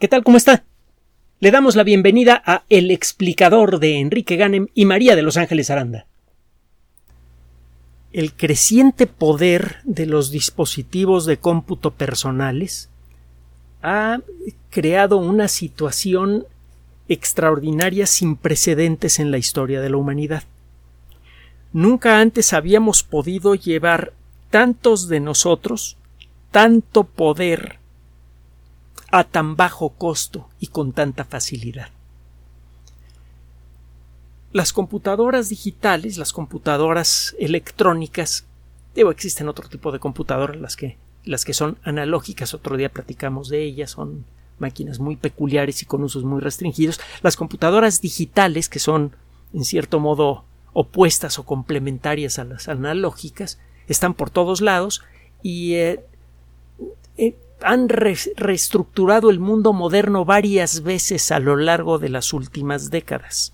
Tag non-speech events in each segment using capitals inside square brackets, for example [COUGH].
¿Qué tal? ¿Cómo está? Le damos la bienvenida a El explicador de Enrique Ganem y María de Los Ángeles Aranda. El creciente poder de los dispositivos de cómputo personales ha creado una situación extraordinaria sin precedentes en la historia de la humanidad. Nunca antes habíamos podido llevar tantos de nosotros, tanto poder a tan bajo costo y con tanta facilidad. Las computadoras digitales, las computadoras electrónicas, digo, existen otro tipo de computadoras, las que, las que son analógicas, otro día platicamos de ellas, son máquinas muy peculiares y con usos muy restringidos. Las computadoras digitales, que son en cierto modo opuestas o complementarias a las analógicas, están por todos lados y eh, eh, han reestructurado el mundo moderno varias veces a lo largo de las últimas décadas.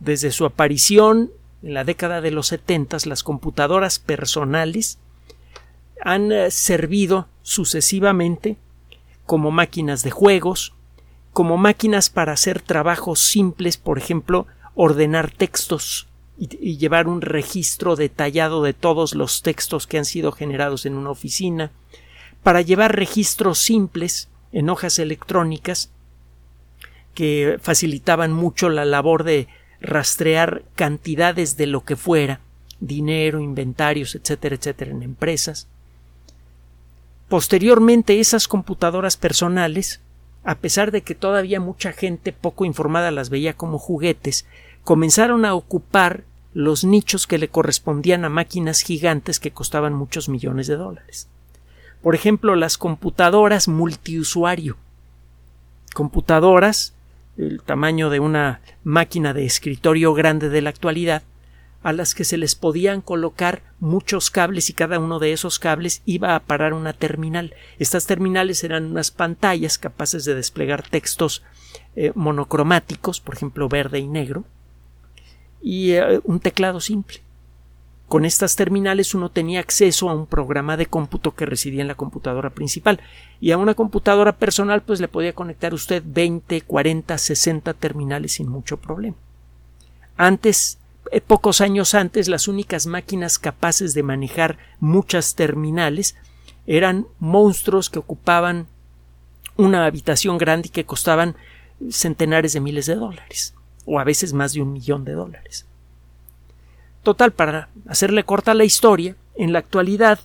Desde su aparición en la década de los setentas, las computadoras personales han eh, servido sucesivamente como máquinas de juegos, como máquinas para hacer trabajos simples, por ejemplo, ordenar textos y, llevar un registro detallado de todos los textos que han sido generados en una oficina, para llevar registros simples en hojas electrónicas que facilitaban mucho la labor de rastrear cantidades de lo que fuera, dinero, inventarios, etcétera, etcétera, en empresas. Posteriormente, esas computadoras personales, a pesar de que todavía mucha gente poco informada las veía como juguetes, comenzaron a ocupar los nichos que le correspondían a máquinas gigantes que costaban muchos millones de dólares. Por ejemplo, las computadoras multiusuario. Computadoras, el tamaño de una máquina de escritorio grande de la actualidad, a las que se les podían colocar muchos cables y cada uno de esos cables iba a parar una terminal. Estas terminales eran unas pantallas capaces de desplegar textos eh, monocromáticos, por ejemplo verde y negro, y eh, un teclado simple. Con estas terminales uno tenía acceso a un programa de cómputo que residía en la computadora principal y a una computadora personal pues le podía conectar usted 20, 40, 60 terminales sin mucho problema. Antes, eh, pocos años antes, las únicas máquinas capaces de manejar muchas terminales eran monstruos que ocupaban una habitación grande y que costaban centenares de miles de dólares o a veces más de un millón de dólares. Total, para hacerle corta la historia, en la actualidad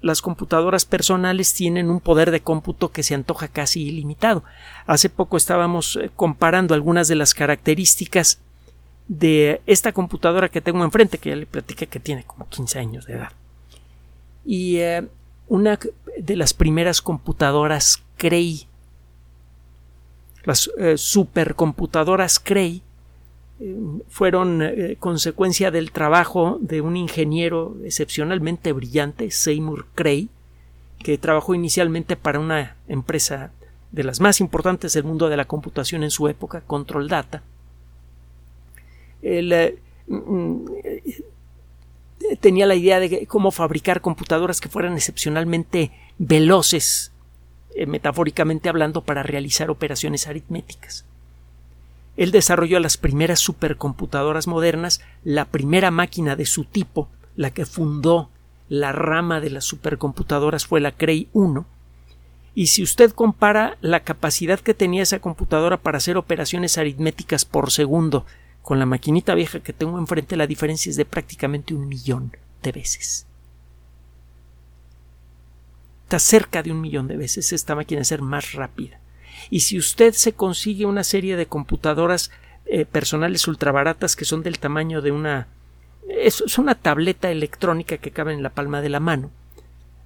las computadoras personales tienen un poder de cómputo que se antoja casi ilimitado. Hace poco estábamos eh, comparando algunas de las características de esta computadora que tengo enfrente, que ya le platiqué que tiene como 15 años de edad. Y eh, una de las primeras computadoras Cray, las eh, supercomputadoras Cray, fueron eh, consecuencia del trabajo de un ingeniero excepcionalmente brillante, Seymour Cray, que trabajó inicialmente para una empresa de las más importantes del mundo de la computación en su época, Control Data. Él eh, mm, eh, tenía la idea de cómo fabricar computadoras que fueran excepcionalmente veloces, metafóricamente hablando, para realizar operaciones aritméticas. Él desarrolló las primeras supercomputadoras modernas, la primera máquina de su tipo, la que fundó la rama de las supercomputadoras fue la Cray 1, y si usted compara la capacidad que tenía esa computadora para hacer operaciones aritméticas por segundo con la maquinita vieja que tengo enfrente, la diferencia es de prácticamente un millón de veces. Está cerca de un millón de veces esta máquina de ser más rápida. Y si usted se consigue una serie de computadoras eh, personales ultrabaratas que son del tamaño de una es, una tableta electrónica que cabe en la palma de la mano.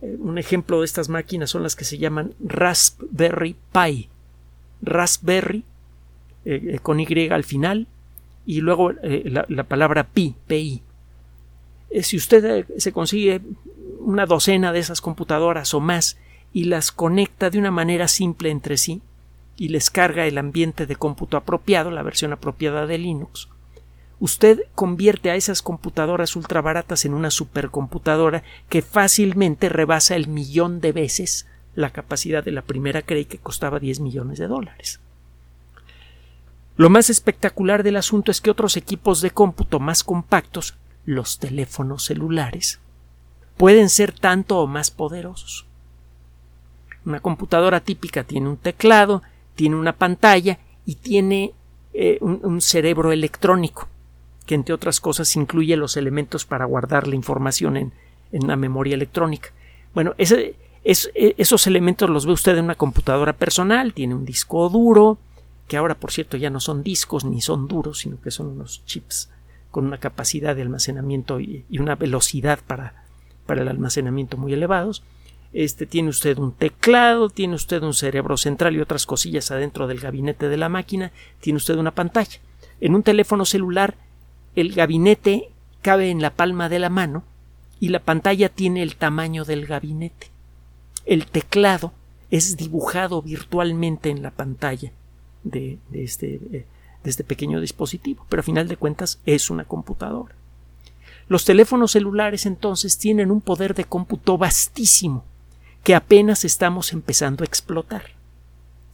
Eh, un ejemplo de estas máquinas son las que se llaman Raspberry Pi. Raspberry eh, con Y al final y luego la, la, palabra Pi, PI. si usted se consigue una docena de esas computadoras o más y las conecta de una manera simple entre sí, y les carga el ambiente de cómputo apropiado, la versión apropiada de Linux, usted convierte a esas computadoras ultra baratas en una supercomputadora que fácilmente rebasa el millón de veces la capacidad de la primera Cray que costaba 10 millones de dólares. Lo más espectacular del asunto es que otros equipos de cómputo más compactos, los teléfonos celulares, pueden ser tanto o más poderosos. Una computadora típica tiene un teclado, tiene una pantalla y tiene eh, un, cerebro electrónico, que entre otras cosas incluye los elementos para guardar la información en, en una memoria electrónica. Bueno, e, esos elementos los ve usted en una computadora personal, tiene un disco duro, que ahora por cierto ya no son discos ni son duros, sino que son unos chips con una capacidad de almacenamiento y, una velocidad para, para el almacenamiento muy elevados. Este tiene usted un teclado, tiene usted un cerebro central y otras cosillas adentro del gabinete de la máquina, tiene usted una pantalla. En un teléfono celular el gabinete cabe en la palma de la mano y la pantalla tiene el tamaño del gabinete el teclado es dibujado virtualmente en la pantalla de, este, eh, de, este, pequeño dispositivo, pero a final de cuentas es una computadora. Los teléfonos celulares entonces tienen un poder de cómputo vastísimo que apenas estamos empezando a explotar.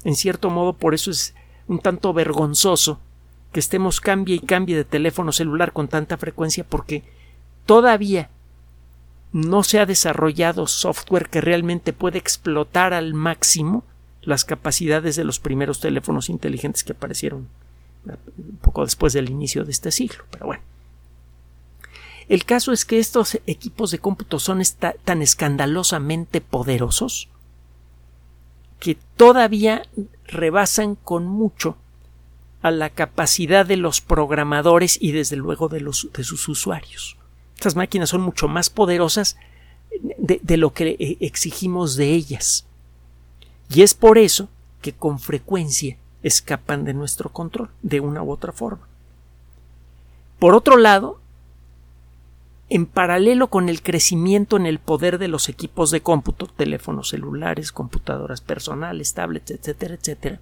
En cierto modo, por eso es un tanto vergonzoso que estemos cambie y cambie de teléfono celular con tanta frecuencia porque todavía no se ha desarrollado software que realmente pueda explotar al máximo las capacidades de los primeros teléfonos inteligentes que aparecieron un poco después del inicio de este siglo. Pero bueno. El caso es que estos equipos de cómputo son tan escandalosamente poderosos que todavía rebasan con mucho a la capacidad de los programadores y desde luego de, los, de sus usuarios. Estas máquinas son mucho más poderosas de, lo que eh, exigimos de ellas. Y es por eso que con frecuencia escapan de nuestro control, de una u otra forma. Por otro lado, en paralelo con el crecimiento en el poder de los equipos de cómputo, teléfonos celulares, computadoras personales, tablets, etcétera, etcétera,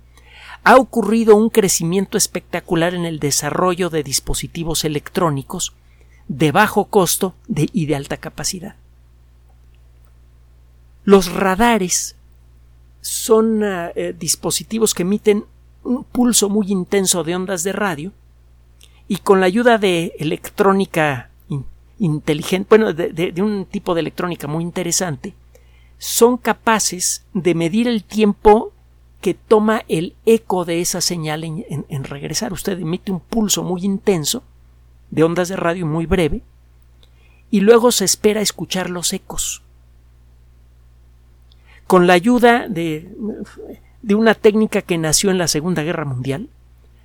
ha ocurrido un crecimiento espectacular en el desarrollo de dispositivos electrónicos de bajo costo y de alta capacidad. Los radares son ah, eh, dispositivos que emiten un pulso muy intenso de ondas de radio y con la ayuda de electrónica inteligente, bueno, de, un tipo de electrónica muy interesante, son capaces de medir el tiempo que toma el eco de esa señal en regresar. Usted emite un pulso muy intenso de ondas de radio muy breve y luego se espera escuchar los ecos. Con la ayuda de, de una técnica que nació en la Segunda Guerra Mundial,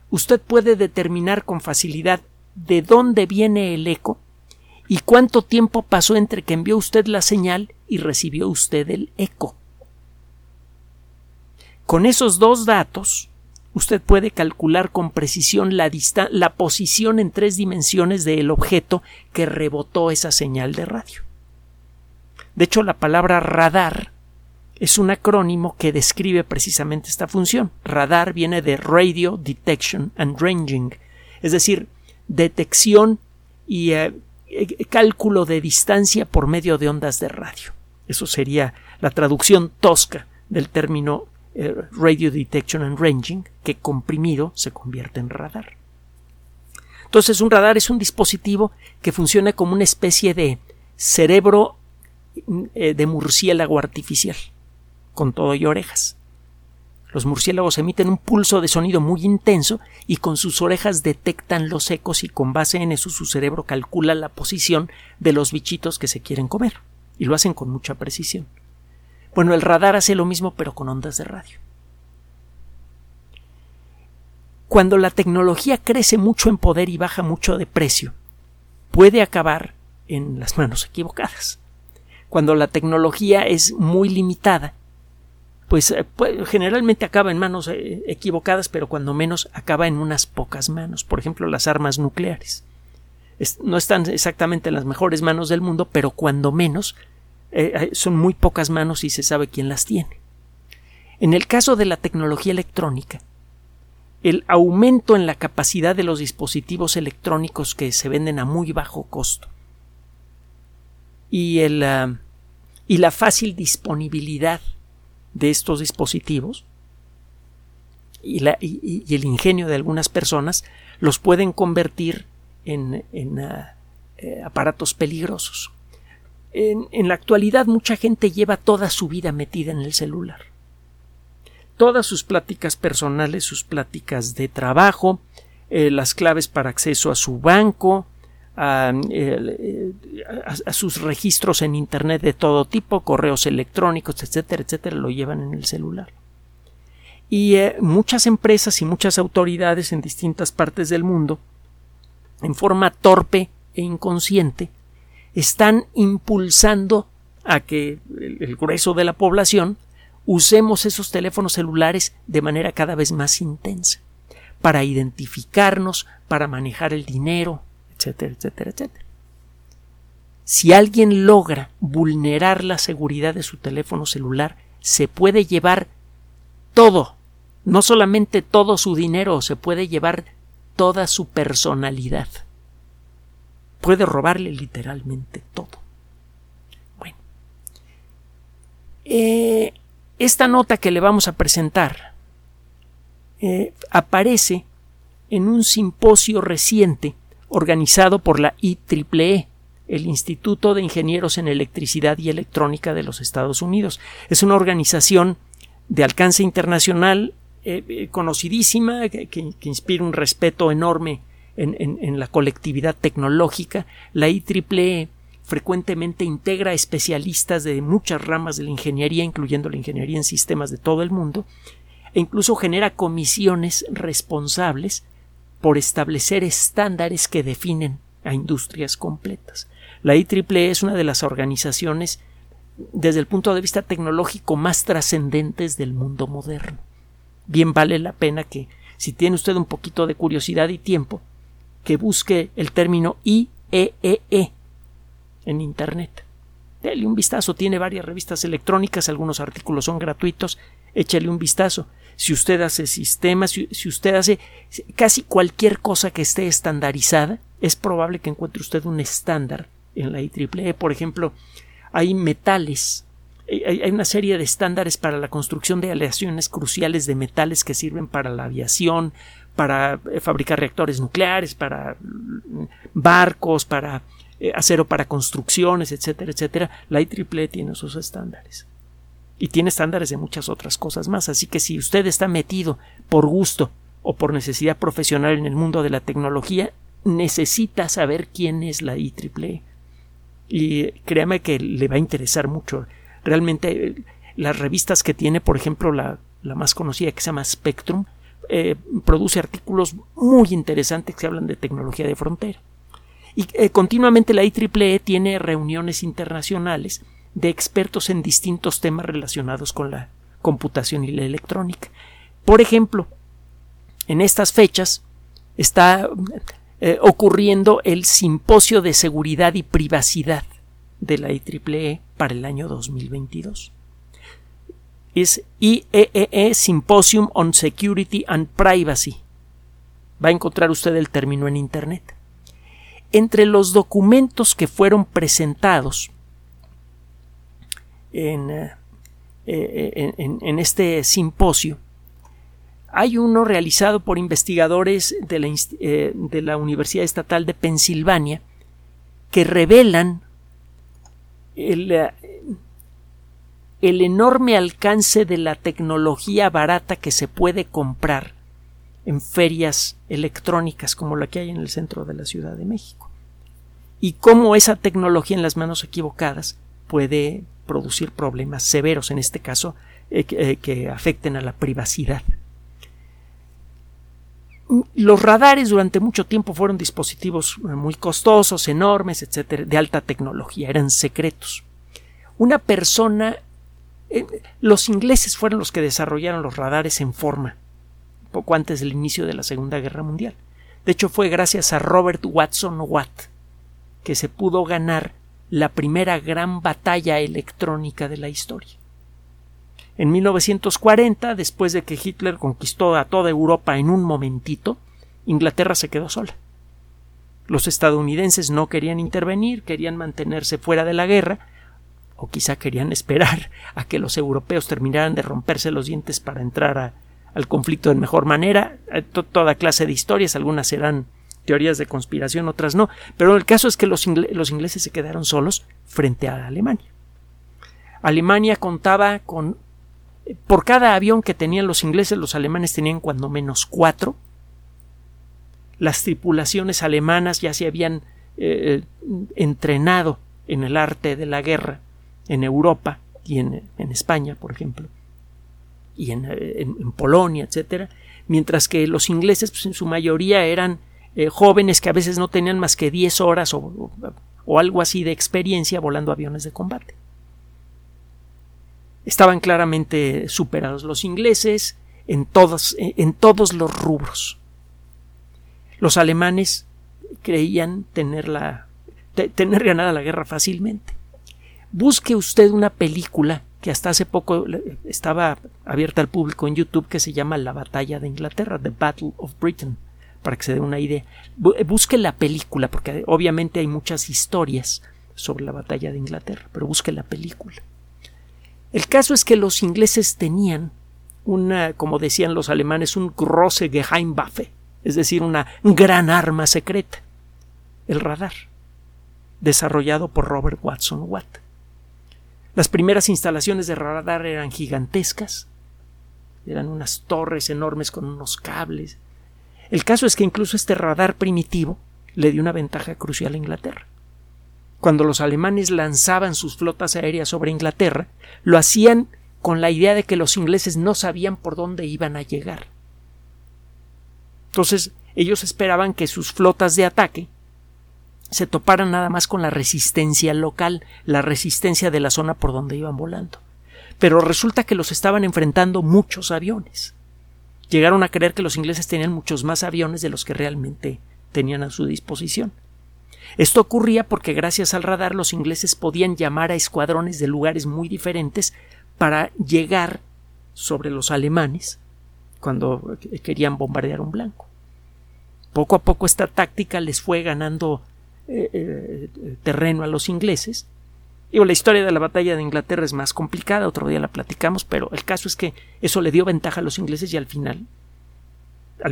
usted puede determinar con facilidad de dónde viene el eco y cuánto tiempo pasó entre que envió usted la señal y recibió usted el eco. Con esos dos datos, usted puede calcular con precisión la, la posición en tres dimensiones del objeto que rebotó esa señal de radio. De hecho, la palabra radar es un acrónimo que describe precisamente esta función. Radar viene de Radio Detection and Ranging, es decir, detección y eh, cálculo de distancia por medio de ondas de radio. Eso sería la traducción tosca del término eh, radio Detection and Ranging, que comprimido se convierte en radar. Entonces, un radar es un dispositivo que funciona como una especie de cerebro eh, de murciélago artificial, con todo y orejas. Los murciélagos emiten un pulso de sonido muy intenso y con sus orejas detectan los ecos y con base en eso su cerebro calcula la posición de los bichitos que se quieren comer. Y lo hacen con mucha precisión. Bueno, el radar hace lo mismo pero con ondas de radio. Cuando la tecnología crece mucho en poder y baja mucho de precio, puede acabar en las manos equivocadas. Cuando la tecnología es muy limitada, pues, eh, generalmente acaba en manos eh, equivocadas, pero cuando menos acaba en unas pocas manos. Por ejemplo, las armas nucleares. no están exactamente en las mejores manos del mundo, pero cuando menos eh, son muy pocas manos y se sabe quién las tiene. En el caso de la tecnología electrónica, el aumento en la capacidad de los dispositivos electrónicos que se venden a muy bajo costo y, el, ah, y la fácil disponibilidad de estos dispositivos y, el ingenio de algunas personas los pueden convertir en, ah, eh, aparatos peligrosos. En, la actualidad mucha gente lleva toda su vida metida en el celular. Todas sus pláticas personales, sus pláticas de trabajo, eh, las claves para acceso a su banco, eh, a, sus registros en Internet de todo tipo, correos electrónicos, etcétera, etcétera, lo llevan en el celular. Y eh, muchas empresas y muchas autoridades en distintas partes del mundo, en forma torpe e inconsciente, están impulsando a que el grueso de la población usemos esos teléfonos celulares de manera cada vez más intensa, para identificarnos, para manejar el dinero, etcétera, etcétera, etcétera. Si alguien logra vulnerar la seguridad de su teléfono celular, se puede llevar todo, no solamente todo su dinero, se puede llevar toda su personalidad. Puede robarle literalmente todo. Bueno, eh, esta nota que le vamos a presentar eh, aparece en un simposio reciente organizado por la IEEE, el Instituto de Ingenieros en Electricidad y Electrónica de los Estados Unidos. Es una organización de alcance internacional eh, eh, conocidísima que, inspira un respeto enorme en, la colectividad tecnológica. La IEEE frecuentemente integra especialistas de muchas ramas de la ingeniería, incluyendo la ingeniería en sistemas de todo el mundo, e incluso genera comisiones responsables por establecer estándares que definen a industrias completas. La IEEE es una de las organizaciones desde el punto de vista tecnológico más trascendentes del mundo moderno. Bien vale la pena que, si tiene usted un poquito de curiosidad y tiempo, que busque el término IEEE e en Internet. Dele un vistazo, tiene varias revistas electrónicas, algunos artículos son gratuitos, échale un vistazo si usted hace sistemas, si, usted hace casi cualquier cosa que esté estandarizada, es probable que encuentre usted un estándar en la IEEE. Por ejemplo, hay metales, hay, una serie de estándares para la construcción de aleaciones cruciales de metales que sirven para la aviación, para eh, fabricar reactores nucleares, para mm, barcos, para eh, acero para construcciones, etcétera, etcétera. La IEEE tiene esos estándares y tiene estándares de muchas otras cosas más. Así que si usted está metido por gusto o por necesidad profesional en el mundo de la tecnología, necesita saber quién es la IEEE. Y créame que le va a interesar mucho. Realmente las revistas que tiene, por ejemplo, la, más conocida que se llama Spectrum, eh, produce artículos muy interesantes que hablan de tecnología de frontera. Y eh, continuamente la IEEE tiene reuniones internacionales de expertos en distintos temas relacionados con la computación y la electrónica. Por ejemplo, en estas fechas está eh, ocurriendo el Simposio de Seguridad y Privacidad de la IEEE para el año 2022. Es IEEE e Symposium on Security and Privacy. Va a encontrar usted el término en Internet. Entre los documentos que fueron presentados eh, eh, en, este simposio. Hay uno realizado por investigadores de la, eh, Universidad Estatal de Pensilvania que revelan el, el enorme alcance de la tecnología barata que se puede comprar en ferias electrónicas como la que hay en el centro de la Ciudad de México. Y cómo esa tecnología en las manos equivocadas puede producir problemas severos, en este caso, eh, eh, que afecten a la privacidad. Los radares durante mucho tiempo fueron dispositivos muy costosos, enormes, etcétera, de alta tecnología, eran secretos. Una persona, eh, los ingleses fueron los que desarrollaron los radares en forma, poco antes del inicio de la Segunda Guerra Mundial. De hecho, fue gracias a Robert Watson Watt que se pudo ganar la primera gran batalla electrónica de la historia. En 1940, después de que Hitler conquistó a toda Europa en un momentito, Inglaterra se quedó sola. Los estadounidenses no querían intervenir, querían mantenerse fuera de la guerra, o quizá querían esperar a que los europeos terminaran de romperse los dientes para entrar al conflicto de mejor manera. Eh, toda clase de historias, algunas serán teorías de conspiración, otras no, pero el caso es que los, los ingleses se quedaron solos frente a Alemania. Alemania contaba con por cada avión que tenían los ingleses, los alemanes tenían cuando menos cuatro. Las tripulaciones alemanas ya se habían eh, entrenado en el arte de la guerra en Europa y en, España, por ejemplo, y en, Polonia, etcétera, mientras que los ingleses, pues, en su mayoría eran eh, jóvenes que a veces no tenían más que 10 horas o algo así de experiencia volando aviones de combate. Estaban claramente superados los ingleses en todos, en todos los rubros. Los alemanes creían tener, la, tener ganada la guerra fácilmente. Busque usted una película que hasta hace poco estaba abierta al público en YouTube que se llama La batalla de Inglaterra, The Battle of Britain, para que se dé una idea. Busque la película, porque obviamente hay muchas historias sobre la batalla de Inglaterra, pero busque la película. El caso es que los ingleses tenían una, como decían los alemanes, un große Geheimwaffe, es decir, una gran arma secreta, el radar, desarrollado por Robert Watson Watt. Las primeras instalaciones de radar eran gigantescas, eran unas torres enormes con unos cables. El caso es que incluso este radar primitivo le dio una ventaja crucial a Inglaterra cuando los alemanes lanzaban sus flotas aéreas sobre Inglaterra, lo hacían con la idea de que los ingleses no sabían por dónde iban a llegar. Entonces, ellos esperaban que sus flotas de ataque se toparan nada más con la resistencia local, la resistencia de la zona por donde iban volando. Pero resulta que los estaban enfrentando muchos aviones. Llegaron a creer que los ingleses tenían muchos más aviones de los que realmente tenían a su disposición. Esto ocurría porque gracias al radar los ingleses podían llamar a escuadrones de lugares muy diferentes para llegar sobre los alemanes cuando querían bombardear un blanco. Poco a poco esta táctica les fue ganando eh, eh, terreno a los ingleses. La historia de la batalla de Inglaterra es más complicada, otro día la platicamos, pero el caso es que eso le dio ventaja a los ingleses y al final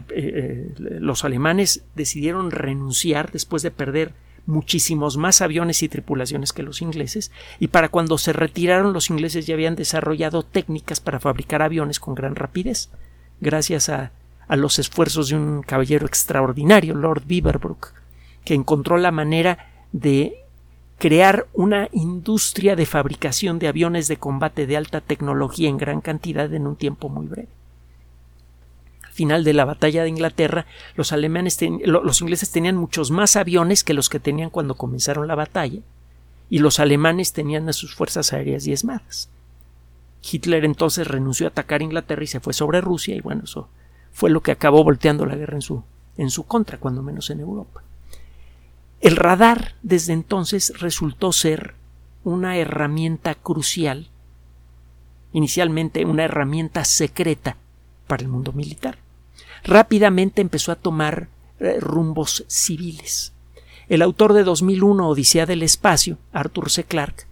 eh, los alemanes decidieron renunciar después de perder muchísimos más aviones y tripulaciones que los ingleses, y para cuando se retiraron los ingleses ya habían desarrollado técnicas para fabricar aviones con gran rapidez, gracias a, a los esfuerzos de un caballero extraordinario, Lord Beaverbrook, que encontró la manera de crear una industria de fabricación de aviones de combate de alta tecnología en gran cantidad en un tiempo muy breve final de la batalla de Inglaterra, los alemanes los ingleses tenían muchos más aviones que los que tenían cuando comenzaron la batalla, y los alemanes tenían a sus fuerzas aéreas diezmadas. Hitler entonces renunció a atacar Inglaterra y se fue sobre Rusia, y bueno, eso fue lo que acabó volteando la guerra en su, en su contra, cuando menos en Europa. El radar desde entonces resultó ser una herramienta crucial, inicialmente una herramienta secreta para el mundo militar rápidamente empezó a tomar eh, rumbos civiles. El autor de 2001 Odisea del Espacio, Arthur C. Clarke,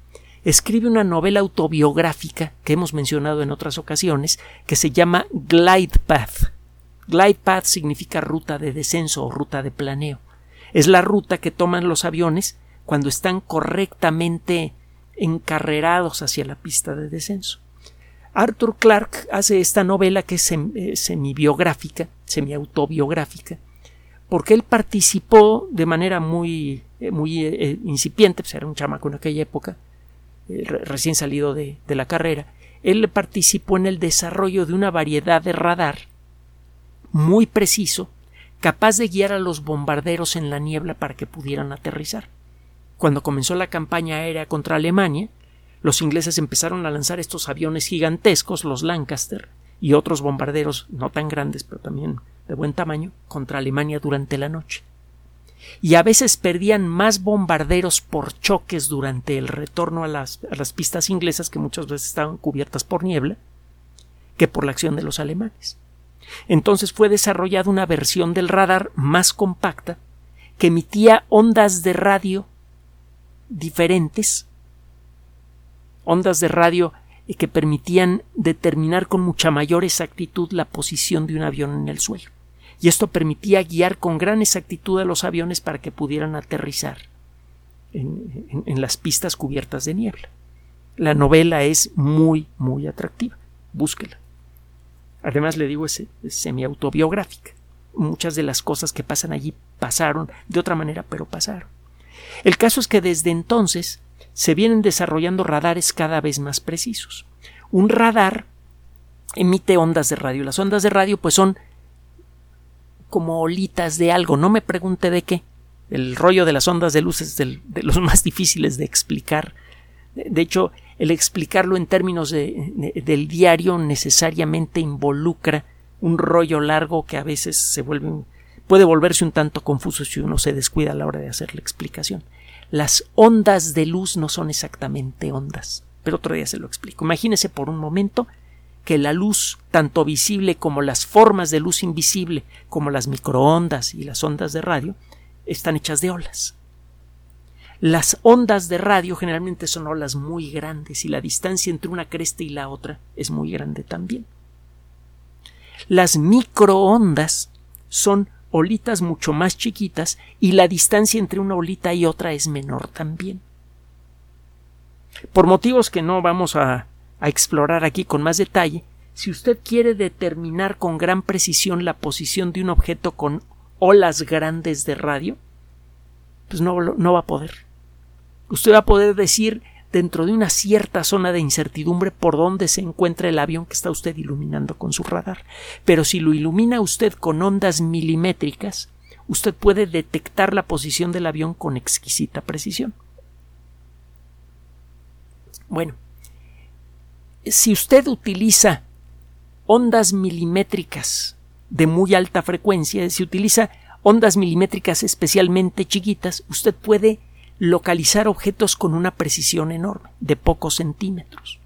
escribe una novela autobiográfica que hemos mencionado en otras ocasiones, que se llama Glide Path. Glide Path significa ruta de descenso o ruta de planeo. Es la ruta que toman los aviones cuando están correctamente encarrerados hacia la pista de descenso. Arthur Clarke hace esta novela que es eh, semi-biográfica, semi-autobiográfica, porque él participó de manera muy, eh, muy eh, incipiente, pues era un chamaco en aquella época, recién salido de, de la carrera, él participó en el desarrollo de una variedad de radar muy preciso, capaz de guiar a los bombarderos en la niebla para que pudieran aterrizar. Cuando comenzó la campaña aérea contra Alemania, los ingleses empezaron a lanzar estos aviones gigantescos, los Lancaster, y otros bombarderos no tan grandes, pero también de buen tamaño, contra Alemania durante la noche. Y a veces perdían más bombarderos por choques durante el retorno a las, a las pistas inglesas, que muchas veces estaban cubiertas por niebla, que por la acción de los alemanes. Entonces fue desarrollada una versión del radar más compacta que emitía ondas de radio diferentes ondas de radio que permitían determinar con mucha mayor exactitud la posición de un avión en el suelo. Y esto permitía guiar con gran exactitud a los aviones para que pudieran aterrizar en, las pistas cubiertas de niebla. La novela es muy, muy atractiva. Búsquela. Además, le digo, es, semi-autobiográfica. Muchas de las cosas que pasan allí pasaron de otra manera, pero pasaron. El caso es que desde entonces se vienen desarrollando radares cada vez más precisos. Un radar emite ondas de radio. Las ondas de radio pues son como olitas de algo. No me pregunte de qué. El rollo de las ondas de luz es de los [LAUGHS] más difíciles de explicar. De hecho, el explicarlo en términos del diario necesariamente involucra un rollo largo que a veces se puede volverse un tanto confuso si uno se descuida a la hora de hacer la explicación. Las ondas de luz no son exactamente ondas, pero otro día se lo explico. Imagínese por un momento que la luz, tanto visible como las formas de luz invisible, como las microondas y las ondas de radio, están hechas de olas. Las ondas de radio generalmente son olas muy grandes y la distancia entre una cresta y la otra es muy grande también. Las microondas son olitas mucho más chiquitas y la distancia entre una olita y otra es menor también. Por motivos que no vamos a, explorar aquí con más detalle, si usted quiere determinar con gran precisión la posición de un objeto con olas grandes de radio, pues no va a poder. Usted va a poder decir dentro de una cierta zona de incertidumbre por dónde se encuentra el avión que está usted iluminando con su radar. Pero si lo ilumina usted con ondas milimétricas, usted puede detectar la posición del avión con exquisita precisión. Bueno, si usted utiliza ondas milimétricas de muy alta frecuencia, si utiliza ondas milimétricas especialmente chiquitas, usted puede localizar objetos con una precisión enorme, de pocos centímetros.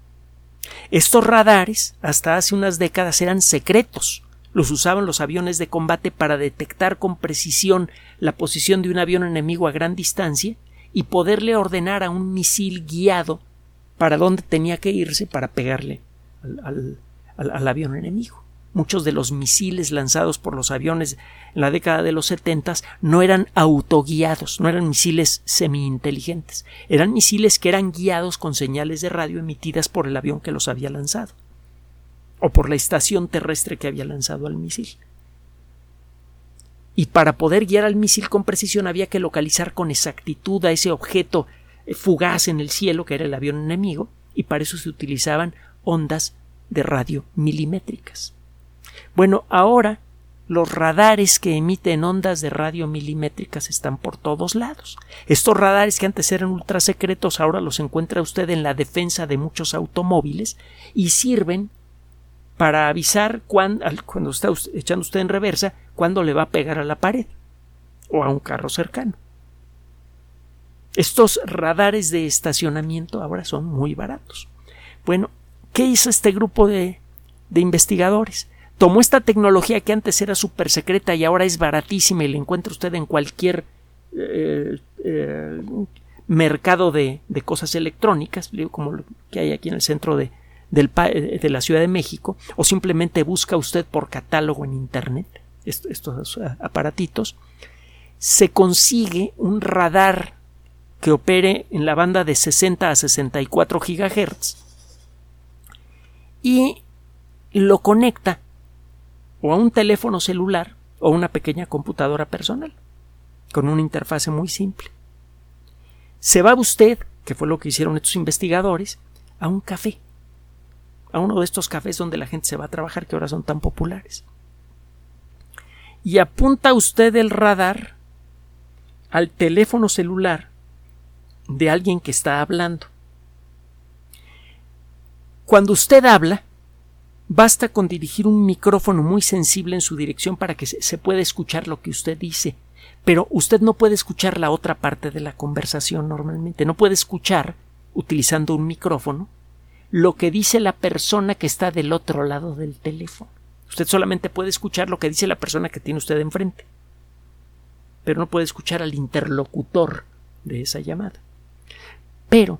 Estos radares, hasta hace unas décadas, eran secretos. Los usaban los aviones de combate para detectar con precisión la posición de un avión enemigo a gran distancia y poderle ordenar a un misil guiado para dónde tenía que irse para pegarle al, al avión enemigo muchos de los misiles lanzados por los aviones en la década de los setentas no eran autoguiados, no eran misiles semi-inteligentes, eran misiles que eran guiados con señales de radio emitidas por el avión que los había lanzado o por la estación terrestre que había lanzado al misil. Y para poder guiar al misil con precisión había que localizar con exactitud a ese objeto eh, fugaz en el cielo que era el avión enemigo y para eso se utilizaban ondas de radio milimétricas. Bueno, ahora los radares que emiten ondas de radio milimétricas están por todos lados. Estos radares que antes eran ultra secretos ahora los encuentra usted en la defensa de muchos automóviles y sirven para avisar cuando, está echando usted en reversa cuando le va a pegar a la pared o a un carro cercano. Estos radares de estacionamiento ahora son muy baratos. Bueno, ¿qué hizo este grupo de, de investigadores? Tomó esta tecnología que antes era súper secreta y ahora es baratísima y la encuentra usted en cualquier eh, eh, mercado de, cosas electrónicas, como lo que hay aquí en el centro de, de la Ciudad de México, o simplemente busca usted por catálogo en Internet estos aparatitos, se consigue un radar que opere en la banda de 60 a 64 gigahertz y lo conecta o a un teléfono celular o una pequeña computadora personal, con una interfase muy simple. Se va usted, que fue lo que hicieron estos investigadores, a un café, a uno de estos cafés donde la gente se va a trabajar que ahora son tan populares. Y apunta usted el radar al teléfono celular de alguien que está hablando. Cuando usted habla, Basta con dirigir un micrófono muy sensible en su dirección para que se pueda escuchar lo que usted dice, pero usted no puede escuchar la otra parte de la conversación normalmente, no puede escuchar, utilizando un micrófono, lo que dice la persona que está del otro lado del teléfono. Usted solamente puede escuchar lo que dice la persona que tiene usted enfrente, pero no puede escuchar al interlocutor de esa llamada. Pero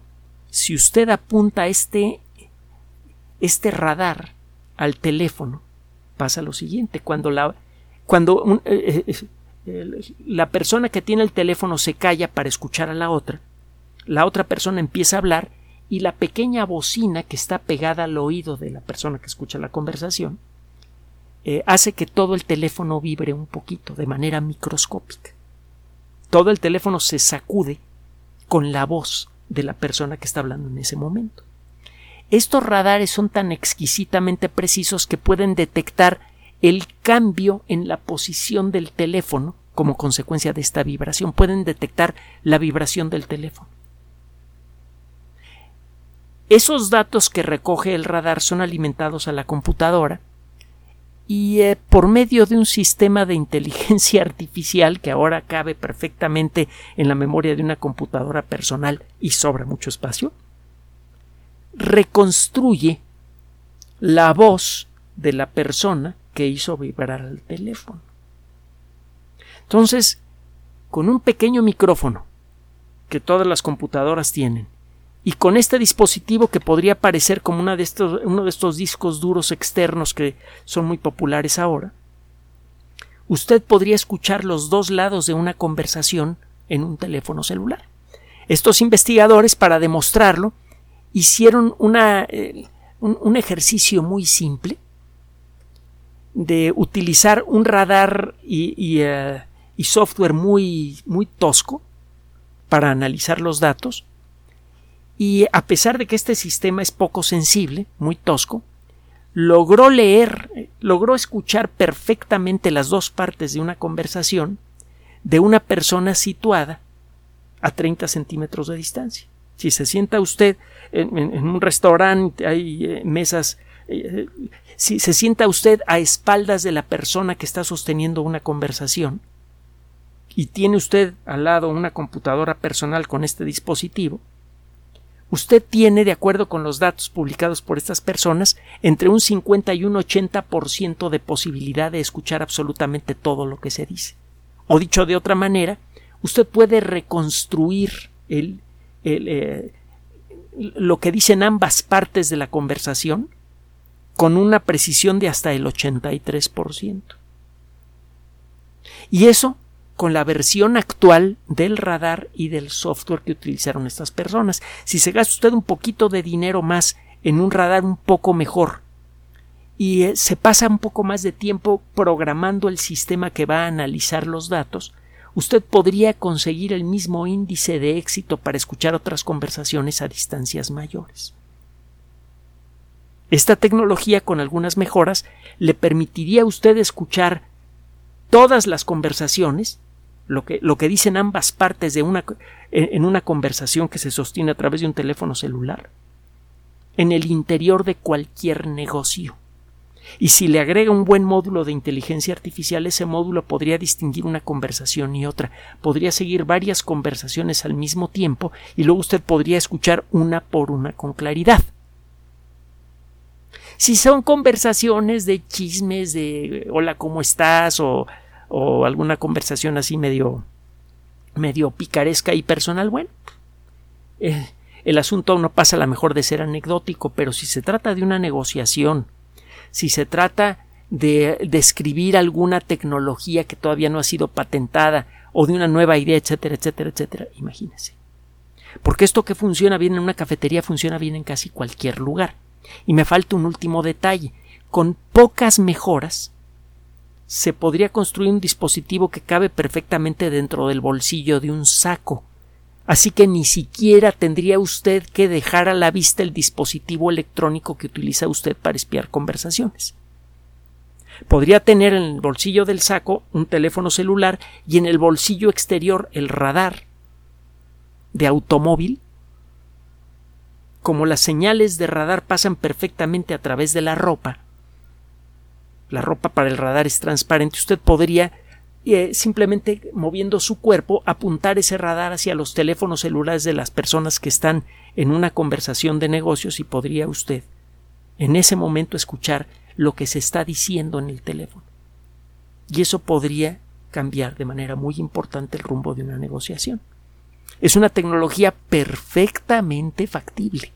si usted apunta este, este radar al teléfono, pasa lo siguiente. Cuando la, cuando eh, eh, eh, la persona que tiene el teléfono se calla para escuchar a la otra, la otra persona empieza a hablar y la pequeña bocina que está pegada al oído de la persona que escucha la conversación hace que todo el teléfono vibre un poquito de manera microscópica. Todo el teléfono se sacude con la voz de la persona que está hablando en ese momento. Estos radares son tan exquisitamente precisos que pueden detectar el cambio en la posición del teléfono como consecuencia de esta vibración. Pueden detectar la vibración del teléfono. Esos datos que recoge el radar son alimentados a la computadora y eh, por medio de un sistema de inteligencia [LAUGHS] artificial que ahora cabe perfectamente en la memoria de una computadora personal y sobra mucho espacio, reconstruye la voz de la persona que hizo vibrar el teléfono. Entonces, con un pequeño micrófono que todas las computadoras tienen y con este dispositivo que podría parecer como una de estos, uno de estos discos duros externos que son muy populares ahora, usted podría escuchar los dos lados de una conversación en un teléfono celular. Estos investigadores, para demostrarlo, hicieron eh, un, ejercicio muy simple de utilizar un radar y, eh, y software muy, muy tosco para analizar los datos y a pesar de que este sistema es poco sensible, muy tosco, logró leer, logró escuchar perfectamente las dos partes de una conversación de una persona situada a 30 centímetros de distancia. Si se sienta usted en, un restaurante, hay eh, mesas, eh, si se sienta usted a espaldas de la persona que está sosteniendo una conversación y tiene usted al lado una computadora personal con este dispositivo, usted tiene, de acuerdo con los datos publicados por estas personas, entre un 50 y un 80% de posibilidad de escuchar absolutamente todo lo que se dice. O dicho de otra manera, usted puede reconstruir el, eh, lo que dicen ambas partes de la conversación con una precisión de hasta el 83%. Y eso con la versión actual del radar y del software que utilizaron estas personas. Si se gasta usted un poquito de dinero más en un radar un poco mejor y eh, se pasa un poco más de tiempo programando el sistema que va a analizar los datos, usted podría conseguir el mismo índice de éxito para escuchar otras conversaciones a distancias mayores. Esta tecnología, con algunas mejoras, le permitiría a usted escuchar todas las conversaciones lo que, lo que dicen ambas partes de una, en una conversación que se sostiene a través de un teléfono celular en el interior de cualquier negocio. Y si le agrega un buen módulo de inteligencia artificial, ese módulo podría distinguir una conversación y otra, podría seguir varias conversaciones al mismo tiempo y luego usted podría escuchar una por una con claridad. Si son conversaciones de chismes de hola, ¿cómo estás? o o alguna conversación así medio medio picaresca y personal, bueno, eh, el asunto no pasa a lo mejor de ser anecdótico, pero si se trata de una negociación, si se trata de describir alguna tecnología que todavía no ha sido patentada o de una nueva idea, etcétera, etcétera, etcétera, imagínese. Porque esto que funciona bien en una cafetería funciona bien en casi cualquier lugar. Y me falta un último detalle. Con pocas mejoras, se podría construir un dispositivo que cabe perfectamente dentro del bolsillo de un saco. Así que ni siquiera tendría usted que dejar a la vista el dispositivo electrónico que utiliza usted para espiar conversaciones. Podría tener en el bolsillo del saco un teléfono celular y en el bolsillo exterior el radar de automóvil. Como las señales de radar pasan perfectamente a través de la ropa, la ropa para el radar es transparente, usted podría eh, simplemente moviendo su cuerpo apuntar ese radar hacia los teléfonos celulares de las personas que están en una conversación de negocios y podría usted en ese momento escuchar lo que se está diciendo en el teléfono. Y eso podría cambiar de manera muy importante el rumbo de una negociación. Es una tecnología perfectamente factible.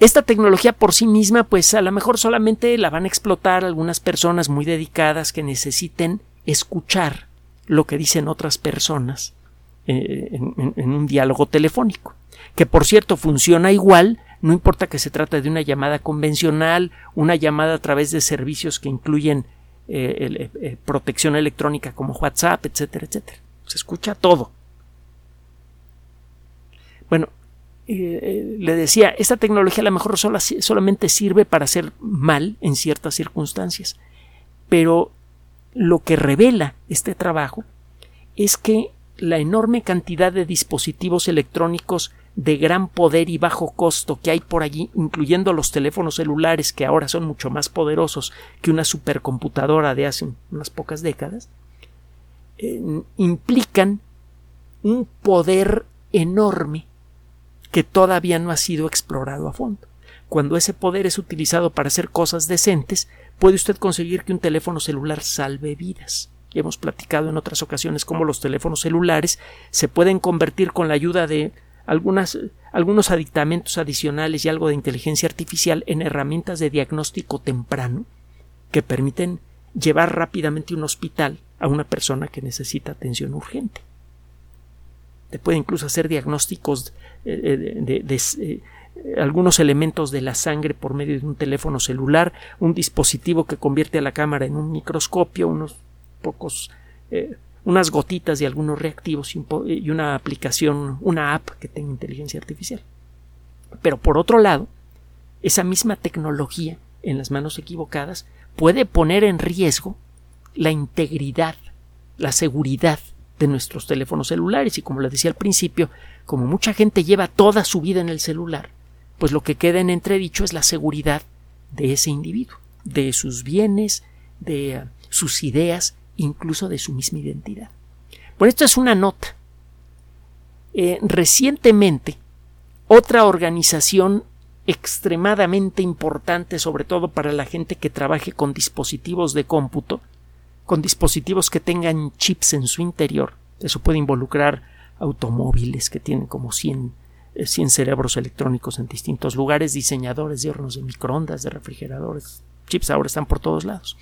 Esta tecnología por sí misma, pues a lo mejor solamente la van a explotar algunas personas muy dedicadas que necesiten escuchar lo que dicen otras personas eh, en, un diálogo telefónico, que por cierto funciona igual, no importa que se trate de una llamada convencional, una llamada a través de servicios que incluyen eh, eh, protección electrónica como WhatsApp, etcétera, etcétera. Se escucha todo. Bueno, le decía, esta tecnología a lo mejor solamente sirve para hacer mal en ciertas circunstancias, pero lo que revela este trabajo es que la enorme cantidad de dispositivos electrónicos de gran poder y bajo costo que hay por allí, incluyendo los teléfonos celulares que ahora son mucho más poderosos que una supercomputadora de hace unas pocas décadas, eh, implican un poder enorme que todavía no ha sido explorado a fondo. Cuando ese poder es utilizado para hacer cosas decentes, puede usted conseguir que un teléfono celular salve vidas. Y hemos platicado en otras ocasiones cómo los teléfonos celulares se pueden convertir con la ayuda de algunas, algunos aditamentos adicionales y algo de inteligencia artificial en herramientas de diagnóstico temprano que permiten llevar rápidamente un hospital a una persona que necesita atención urgente. Se puede incluso hacer diagnósticos eh, eh, de, eh, algunos elementos de la sangre por medio de un teléfono celular, un dispositivo que convierte a la cámara en un microscopio, unos pocos, unas gotitas de algunos reactivos y una aplicación, una app que tenga inteligencia artificial. Pero por otro lado, esa misma tecnología en las manos equivocadas puede poner en riesgo la integridad, la seguridad de nuestros teléfonos celulares y como les decía al principio, como mucha gente lleva toda su vida en el celular, pues lo que queda en entredicho es la seguridad de ese individuo, de sus bienes, de eh, sus ideas, incluso de su misma identidad. Bueno, esto es una nota. Eh, recientemente, otra organización extremadamente importante, sobre todo para la gente que trabaje con dispositivos de cómputo, con dispositivos que tengan chips en su interior, eso puede involucrar automóviles que tienen como 100 100 cerebros electrónicos en distintos lugares, diseñadores de hornos de microondas, de refrigeradores, chips ahora están por todos lados.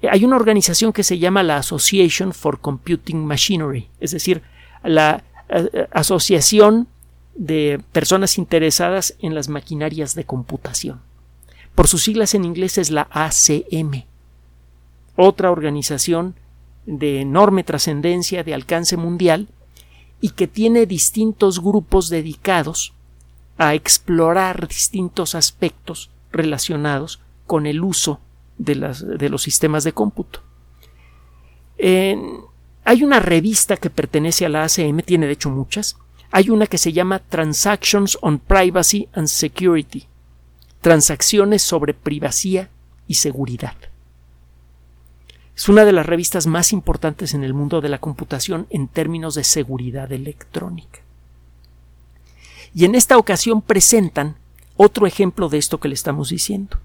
Eh, hay una organización que se llama la Association for Computing Machinery, es decir, la eh, eh, Asociación de Personas Interesadas en las Maquinarias de Computación. Por sus siglas en inglés es la ACM. Otra organización de enorme trascendencia, de alcance mundial, y que tiene distintos grupos dedicados a explorar distintos aspectos relacionados con el uso de, los sistemas de cómputo. hay una revista que pertenece a la ACM, tiene de hecho muchas. Hay una que se llama Transactions on Privacy and Security, transacciones sobre privacidad y seguridad. Es una de las revistas más importantes en el mundo de la computación en términos de seguridad electrónica. Y en esta ocasión presentan otro ejemplo de esto que le estamos diciendo.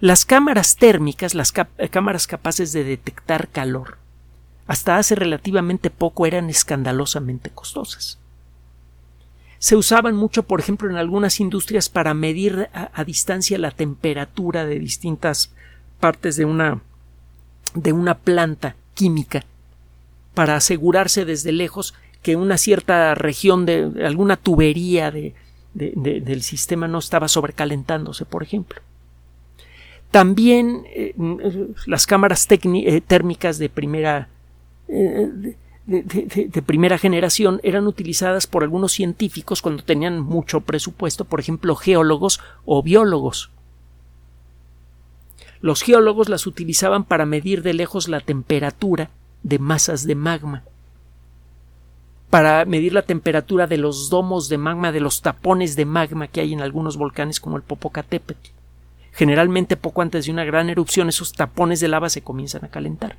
Las cámaras térmicas, las cámaras capaces de detectar calor, hasta hace relativamente poco eran escandalosamente costosas. Se usaban mucho, por ejemplo, en algunas industrias para medir a distancia la temperatura de distintas partes de una de una planta química para asegurarse desde lejos que una cierta región de alguna tubería de, del sistema no estaba sobrecalentándose, por ejemplo. También eh, las cámaras eh, térmicas de primera, eh, de, primera generación eran utilizadas por algunos científicos cuando tenían mucho presupuesto, por ejemplo, geólogos o biólogos. Los geólogos las utilizaban para medir de lejos la temperatura de masas de magma, para medir la temperatura de los domos de magma, de los tapones de magma que hay en algunos volcanes como el Popocatépetl. Generalmente poco antes de una gran erupción esos tapones de lava se comienzan a calentar.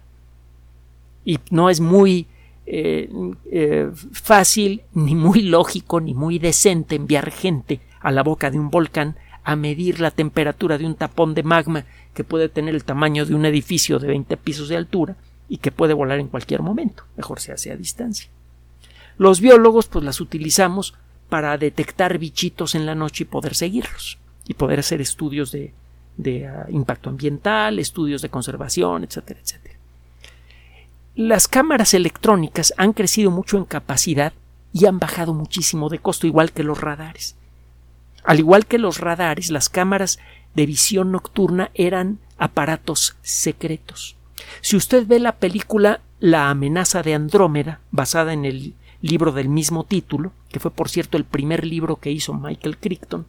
Y no es muy eh, eh, fácil, ni muy lógico, ni muy decente enviar gente a la boca de un volcán a medir la temperatura de un tapón de magma que puede tener el tamaño de un edificio de 20 pisos de altura y que puede volar en cualquier momento. Mejor se hace a distancia. Los biólogos pues las utilizamos para detectar bichitos en la noche y poder seguirlos y poder hacer estudios de, ah, impacto ambiental, estudios de conservación, etcétera, etcétera. Las cámaras electrónicas han crecido mucho en capacidad y han bajado muchísimo de costo, igual que los radares. Al igual que los radares, las cámaras de visión nocturna eran aparatos secretos. Si usted ve la película La amenaza de Andrómeda, basada en el libro del mismo título, que fue por cierto el primer libro que hizo Michael Crichton,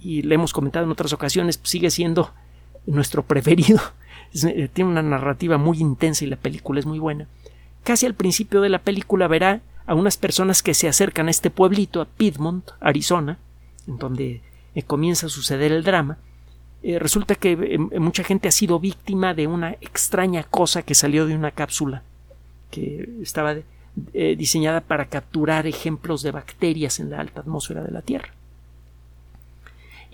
y le hemos comentado en otras ocasiones, sigue siendo nuestro preferido. [LAUGHS] Eh, tiene una narrativa muy intensa y la película es muy buena. Casi al principio de la película verá a unas personas que se acercan a este pueblito, a Piedmont, Arizona, en donde eh, comienza a suceder el drama. Eh, resulta que mucha gente ha sido víctima de una extraña cosa que salió de una cápsula que estaba diseñada para capturar ejemplos de bacterias en la alta atmósfera de la Tierra.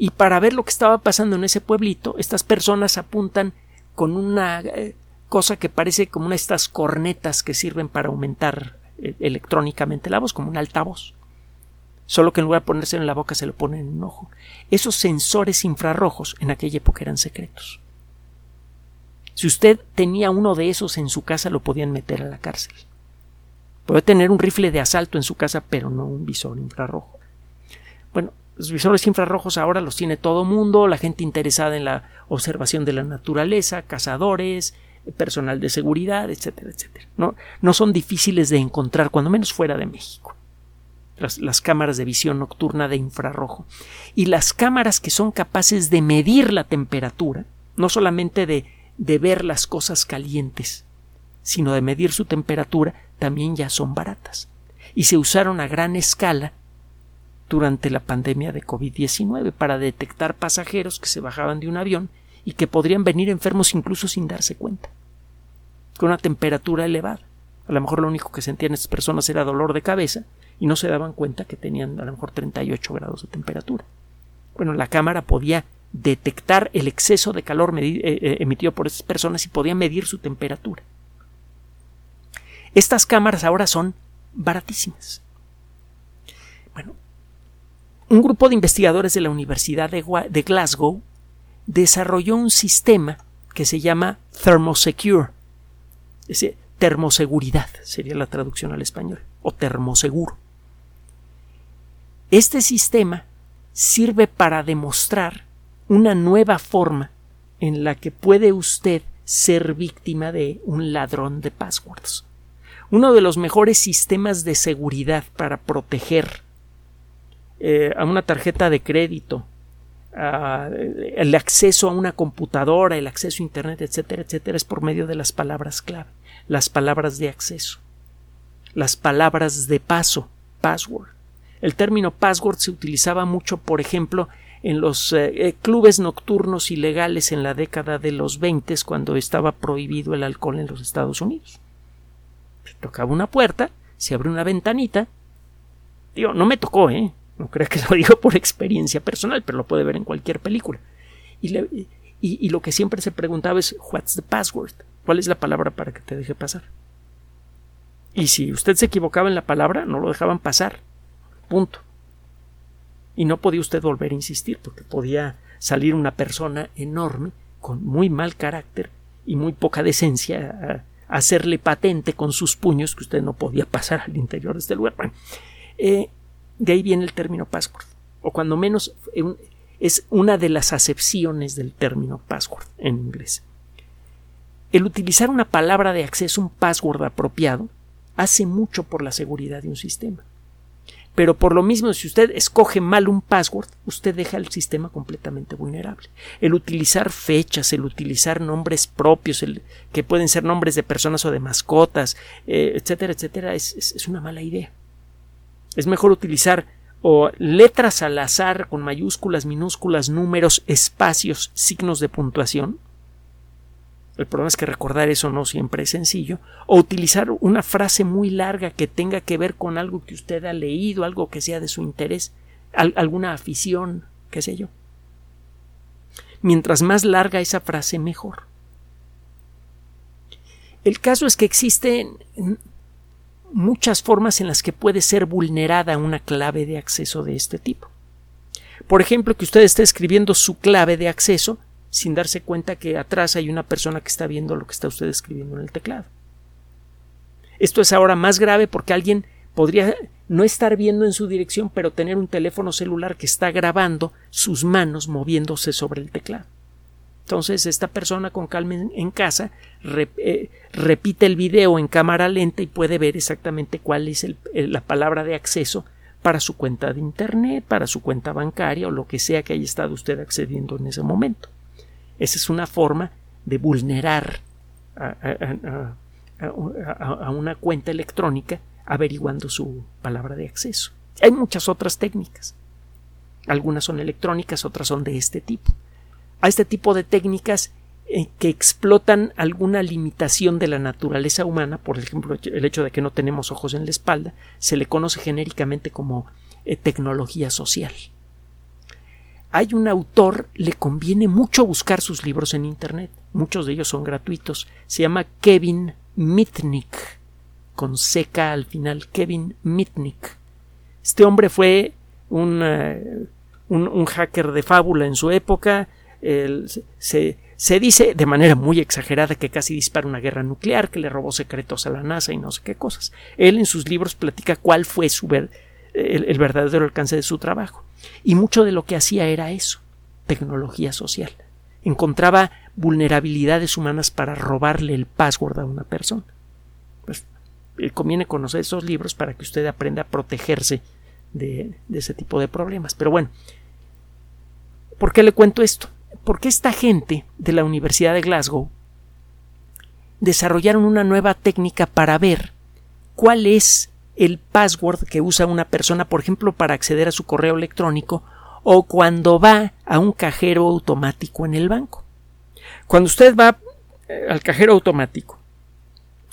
Y para ver lo que estaba pasando en ese pueblito, estas personas apuntan con una eh, cosa que parece como una de estas cornetas que sirven para aumentar eh, electrónicamente la voz, como un altavoz. Solo que en lugar de ponerse en la boca se lo ponen en un ojo. Esos sensores infrarrojos en aquella época eran secretos. Si usted tenía uno de esos en su casa, lo podían meter a la cárcel. Puede tener un rifle de asalto en su casa, pero no un visor infrarrojo. Bueno, los visores infrarrojos ahora los tiene todo mundo, la gente interesada en la observación de la naturaleza, cazadores, personal de seguridad, etcétera, etcétera. No, no son difíciles de encontrar, cuando menos fuera de México. Las, cámaras de visión nocturna de infrarrojo. Y las cámaras que son capaces de medir la temperatura, no solamente de, de ver las cosas calientes, sino de medir su temperatura, también ya son baratas. Y se usaron a gran escala durante la pandemia de COVID-19 para detectar pasajeros que se bajaban de un avión y que podrían venir enfermos incluso sin darse cuenta, con una temperatura elevada. A lo mejor lo único que sentían estas personas era dolor de cabeza y no se daban cuenta que tenían a lo mejor 38 grados de temperatura. Bueno, la cámara podía detectar el exceso de calor eh, eh, emitido por estas personas y podía medir su temperatura. Estas cámaras ahora son baratísimas. Bueno, un grupo de investigadores de la Universidad de, Glasgow desarrolló un sistema que se llama Thermosecure. Es termoseguridad sería la traducción al español, o termoseguro. Este sistema sirve para demostrar una nueva forma en la que puede usted ser víctima de un ladrón de passwords. Uno de los mejores sistemas de seguridad para proteger eh, a una tarjeta de crédito, el acceso a una computadora, el acceso a Internet, etcétera, etcétera, es por medio de las palabras clave, las palabras de acceso, las palabras de paso, password. El término password se utilizaba mucho, por ejemplo, en los eh, eh, clubes nocturnos ilegales en la década de los 20 cuando estaba prohibido el alcohol en los Estados Unidos. Se tocaba una puerta, se abre una ventanita. Digo, no me tocó, ¿eh? No creo que [LAUGHS] lo digo por experiencia personal, pero lo puede ver en cualquier película. Y, lo que siempre se preguntaba es, ¿What's the password? ¿Cuál es la palabra para que te deje pasar? Y si usted se equivocaba en la palabra, no lo dejaban pasar. Punto. Y no podía usted volver a insistir, porque podía salir una persona enorme, con muy mal carácter y muy poca decencia, a, hacerle patente con sus puños que usted no podía pasar al interior de este lugar. Eh, de ahí viene el término password, o cuando menos es una de las acepciones del término password en inglés. El utilizar una palabra de acceso, un password apropiado, hace mucho por la seguridad de un sistema. Pero por lo mismo, si usted escoge mal un password, usted deja el sistema completamente vulnerable. El utilizar fechas, el utilizar nombres propios, el, que pueden ser nombres de personas o de mascotas, eh, etcétera, etcétera, es una mala idea. Es mejor utilizar o letras al azar con mayúsculas, minúsculas, números, espacios, signos de puntuación. El problema es que recordar eso no siempre es sencillo. O utilizar una frase muy larga que tenga que ver con algo que usted ha leído, algo que sea de su interés, alguna afición, qué sé yo. Mientras más larga esa frase, mejor. El caso es que existen muchas formas en las que puede ser vulnerada una clave de acceso de este tipo. Por ejemplo, que usted esté escribiendo su clave de acceso sin darse cuenta que atrás hay una persona que está viendo lo que está usted escribiendo en el teclado. Esto es ahora más grave porque alguien podría no estar viendo en su dirección, pero tener un teléfono celular que está grabando sus manos moviéndose sobre el teclado. Entonces, esta persona con calma en, casa eh, repite el video en cámara lenta y puede ver exactamente cuál es la palabra de acceso para su cuenta de Internet, para su cuenta bancaria o lo que sea que haya estado usted accediendo en ese momento. Esa es una forma de vulnerar a, una cuenta electrónica averiguando su palabra de acceso. Hay muchas otras técnicas. Algunas son electrónicas, otras son de este tipo. A este tipo de técnicas eh, que explotan alguna limitación de la naturaleza humana, por ejemplo, el hecho de que no tenemos ojos en la espalda, se le conoce genéricamente como eh, tecnología social hay un autor, le conviene mucho buscar sus libros en Internet. Muchos de ellos son gratuitos. Se llama Kevin Mitnick, con seca al final, Kevin Mitnick. Este hombre fue un, eh, un, hacker de fábula en su época. se, se dice de manera muy exagerada que casi dispara una guerra nuclear, que le robó secretos a la NASA y no sé qué cosas. Él en sus libros platica cuál fue su el, verdadero alcance de su trabajo. Y mucho de lo que hacía era eso, tecnología social. Encontraba vulnerabilidades humanas para robarle el password a una persona. Pues eh, conviene conocer esos libros para que usted aprenda a protegerse de, de ese tipo de problemas. Pero bueno, ¿por qué le cuento esto? Porque esta gente de la Universidad de Glasgow desarrollaron una nueva técnica para ver cuál es el password que usa una persona, por ejemplo, para acceder a su correo electrónico o cuando va a un cajero automático en el banco. Cuando usted va eh, al cajero automático,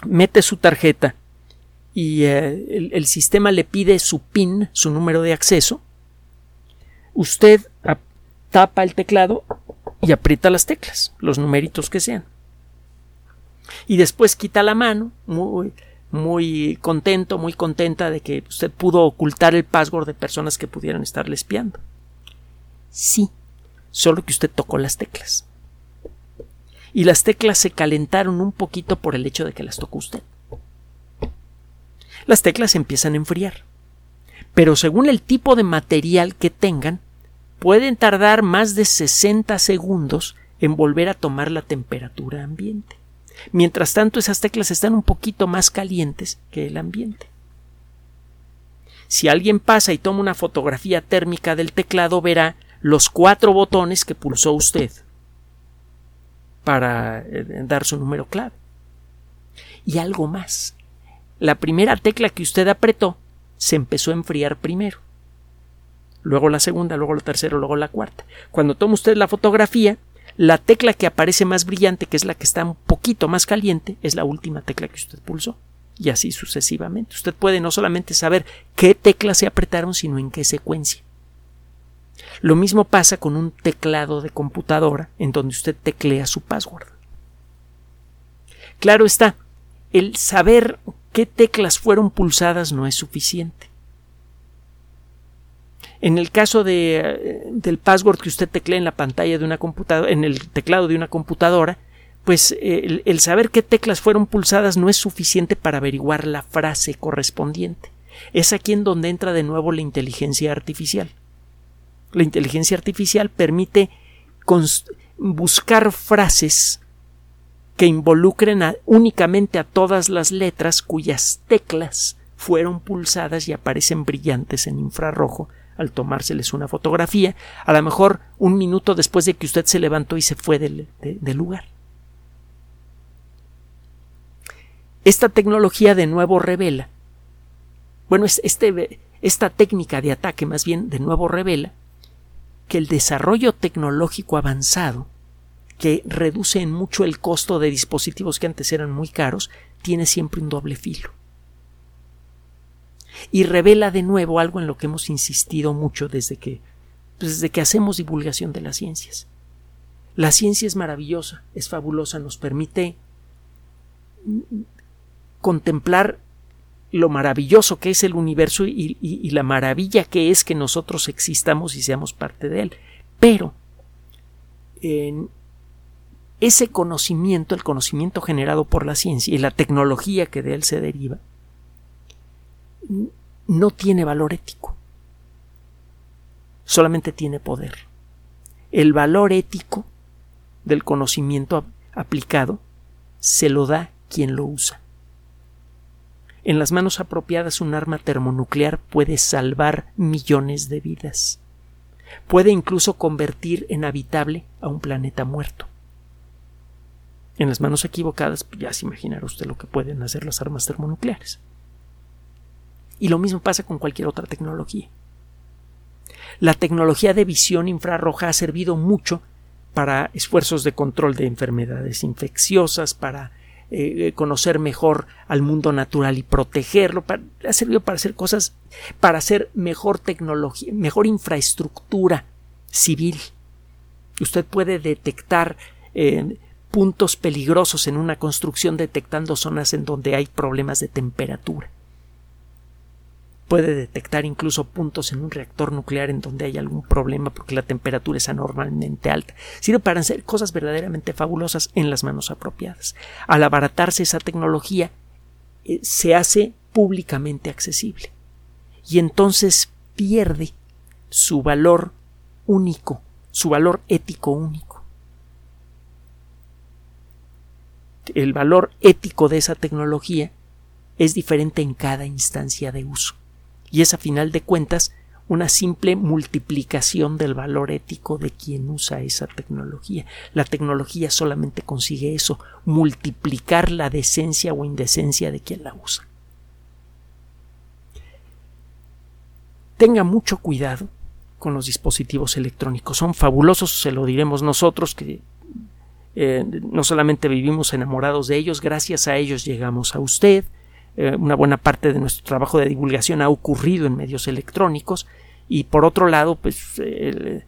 mete su tarjeta y eh, el, sistema le pide su PIN, su número de acceso, usted tapa el teclado y aprieta las teclas, los numeritos que sean. Y después quita la mano, muy, muy contento, muy contenta de que usted pudo ocultar el password de personas que pudieran estarle espiando. Sí, solo que usted tocó las teclas. Y las teclas se calentaron un poquito por el hecho de que las tocó usted. Las teclas empiezan a enfriar. Pero según el tipo de material que tengan, pueden tardar más de 60 segundos en volver a tomar la temperatura ambiente. Mientras tanto, esas teclas están un poquito más calientes que el ambiente. Si alguien pasa y toma una fotografía térmica del teclado, verá los cuatro botones que pulsó usted para eh, dar su número clave. Y algo más. La primera tecla que usted apretó se empezó a enfriar primero. Luego la segunda, luego la tercera, luego la cuarta. Cuando toma usted la fotografía, la tecla que aparece más brillante, que es la que está un poquito más caliente, es la última tecla que usted pulsó. Y así sucesivamente. Usted puede no solamente saber qué teclas se apretaron, sino en qué secuencia. Lo mismo pasa con un teclado de computadora en donde usted teclea su password. Claro está, el saber qué teclas fueron pulsadas no es suficiente. En el caso de, del password que usted teclea en la pantalla de una computadora, en el teclado de una computadora, pues el, el, saber qué teclas fueron pulsadas no es suficiente para averiguar la frase correspondiente. Es aquí en donde entra de nuevo la inteligencia artificial. La inteligencia artificial permite buscar frases que involucren únicamente a todas las letras cuyas teclas fueron pulsadas y aparecen brillantes en infrarrojo al tomárseles una fotografía, a lo mejor un minuto después de que usted se levantó y se fue del, lugar. Esta tecnología de nuevo revela, bueno, este, esta técnica de ataque más bien de nuevo revela que el desarrollo tecnológico avanzado, que reduce en mucho el costo de dispositivos que antes eran muy caros, tiene siempre un doble filo y revela de nuevo algo en lo que hemos insistido mucho desde que, pues, desde que hacemos divulgación de las ciencias. La ciencia es maravillosa, es fabulosa, nos permite contemplar lo maravilloso que es el universo y, y, la maravilla que es que nosotros existamos y seamos parte de él. Pero en ese conocimiento, el conocimiento generado por la ciencia y la tecnología que de él se deriva, no tiene valor ético. Solamente tiene poder. El valor ético del conocimiento aplicado se lo da quien lo usa. En las manos apropiadas un arma termonuclear puede salvar millones de vidas. Puede incluso convertir en habitable a un planeta muerto. En las manos equivocadas, pues, ya se imaginará usted lo que pueden hacer las armas termonucleares. Y lo mismo pasa con cualquier otra tecnología. La tecnología de visión infrarroja ha servido mucho para esfuerzos de control de enfermedades infecciosas, para eh, conocer mejor al mundo natural y protegerlo, ha servido para hacer cosas, para hacer mejor tecnología, mejor infraestructura civil. Usted puede detectar eh, puntos peligrosos en una construcción detectando zonas en donde hay problemas de temperatura. Puede detectar incluso puntos en un reactor nuclear en donde hay algún problema porque la temperatura es anormalmente alta. Sirve para hacer cosas verdaderamente fabulosas en las manos apropiadas. Al abaratarse esa tecnología, eh, se hace públicamente accesible. Y entonces pierde su valor único, su valor ético único. el valor ético de esa tecnología es diferente en cada instancia de uso. Y es a final de cuentas una simple multiplicación del valor ético de quien usa esa tecnología. La tecnología solamente consigue eso, multiplicar la decencia o indecencia de quien la usa. Tenga mucho cuidado con los dispositivos electrónicos. Son fabulosos, se lo diremos nosotros que eh, no solamente vivimos enamorados de ellos, gracias a ellos llegamos a usted. Eh, una buena parte de nuestro trabajo de divulgación ha ocurrido en medios electrónicos y por otro lado, pues eh,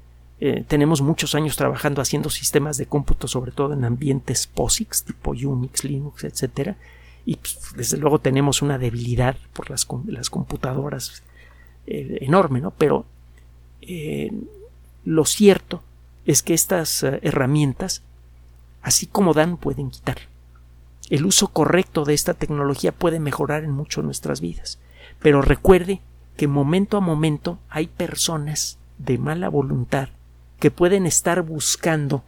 tenemos muchos años trabajando haciendo sistemas de cómputo, sobre todo en ambientes POSIX, tipo Unix, Linux, etcétera, y pues, desde luego tenemos una debilidad por las, las computadoras enorme, ¿no? Pero lo cierto es que estas herramientas Así como dan, pueden quitar. El uso correcto de esta tecnología puede mejorar en mucho nuestras vidas. Pero recuerde que momento a momento hay personas de mala voluntad que pueden estar buscando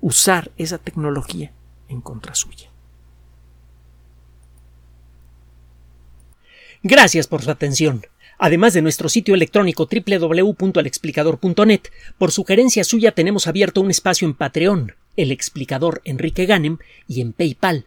usar esa tecnología en contra suya. Gracias por su atención. Además de nuestro sitio electrónico www.alexplicador.net, por sugerencia suya tenemos abierto un espacio en Patreon el explicador Enrique Ganem y en PayPal